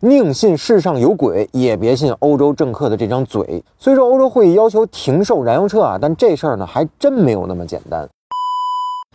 宁信世上有鬼，也别信欧洲政客的这张嘴。虽说欧洲会议要求停售燃油车啊，但这事儿呢还真没有那么简单。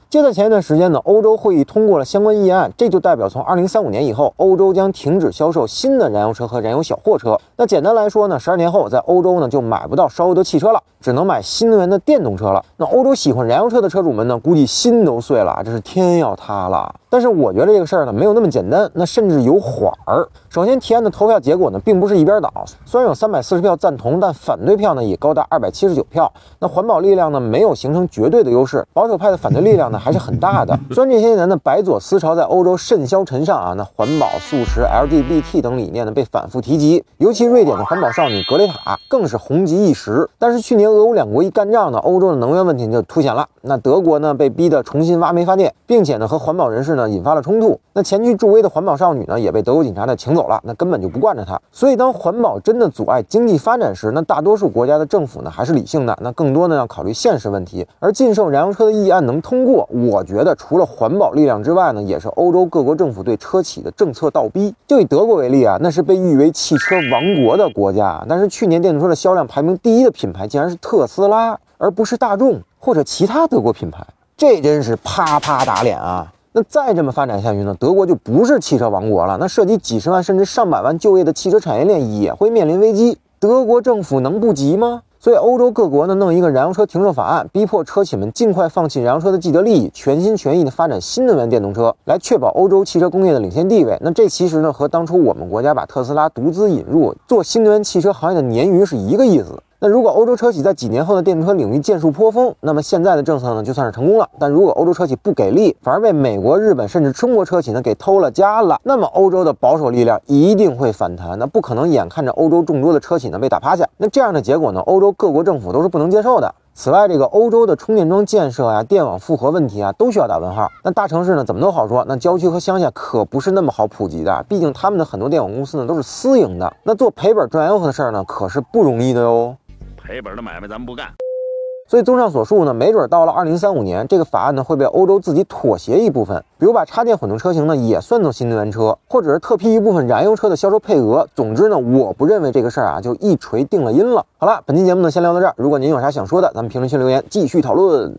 就在前一段时间呢，欧洲会议通过了相关议案，这就代表从二零三五年以后，欧洲将停止销售新的燃油车和燃油小货车。那简单来说呢，十二年后在欧洲呢就买不到烧油的汽车了，只能买新能源的电动车了。那欧洲喜欢燃油车的车主们呢，估计心都碎了，这是天要塌了。但是我觉得这个事儿呢没有那么简单，那甚至有缓儿。首先，提案的投票结果呢并不是一边倒，虽然有三百四十票赞同，但反对票呢也高达二百七十九票。那环保力量呢没有形成绝对的优势，保守派的反对力量呢还是很大的。虽然这些年的白左思潮在欧洲甚嚣尘上啊，那环保、素食、LGBT 等理念呢被反复提及，尤其瑞典的环保少女格雷塔更是红极一时。但是去年俄乌两国一干仗呢，欧洲的能源问题就凸显了。那德国呢被逼得重新挖煤发电，并且呢和环保人士呢。引发了冲突。那前去助威的环保少女呢，也被德国警察呢请走了。那根本就不惯着她。所以，当环保真的阻碍经济发展时，那大多数国家的政府呢还是理性的。那更多呢要考虑现实问题。而禁售燃油车的议案能通过，我觉得除了环保力量之外呢，也是欧洲各国政府对车企的政策倒逼。就以德国为例啊，那是被誉为汽车王国国的国家，但是去年电动车的销量排名第一的品牌竟然是特斯拉，而不是大众或者其他德国品牌。这真是啪啪打脸啊！那再这么发展下去呢？德国就不是汽车王国了。那涉及几十万甚至上百万就业的汽车产业链也会面临危机。德国政府能不急吗？所以欧洲各国呢弄一个燃油车停售法案，逼迫车企们尽快放弃燃油车的既得利益，全心全意的发展新能源电动车，来确保欧洲汽车工业的领先地位。那这其实呢和当初我们国家把特斯拉独资引入做新能源汽车行业的鲶鱼是一个意思。那如果欧洲车企在几年后的电动车领域建树颇丰，那么现在的政策呢就算是成功了。但如果欧洲车企不给力，反而被美国、日本甚至中国车企呢给偷了家了，那么欧洲的保守力量一定会反弹。那不可能眼看着欧洲众多的车企呢被打趴下。那这样的结果呢，欧洲各国政府都是不能接受的。此外，这个欧洲的充电桩建设呀、电网负荷问题啊，都需要打问号。那大城市呢怎么都好说，那郊区和乡下可不是那么好普及的。毕竟他们的很多电网公司呢都是私营的，那做赔本赚吆喝的事儿呢可是不容易的哟。赔本的买卖咱们不干，所以综上所述呢，没准到了二零三五年，这个法案呢会被欧洲自己妥协一部分，比如把插电混动车型呢也算作新能源车，或者是特批一部分燃油车的销售配额。总之呢，我不认为这个事儿啊就一锤定了音了。好了，本期节目呢先聊到这儿，如果您有啥想说的，咱们评论区留言继续讨论。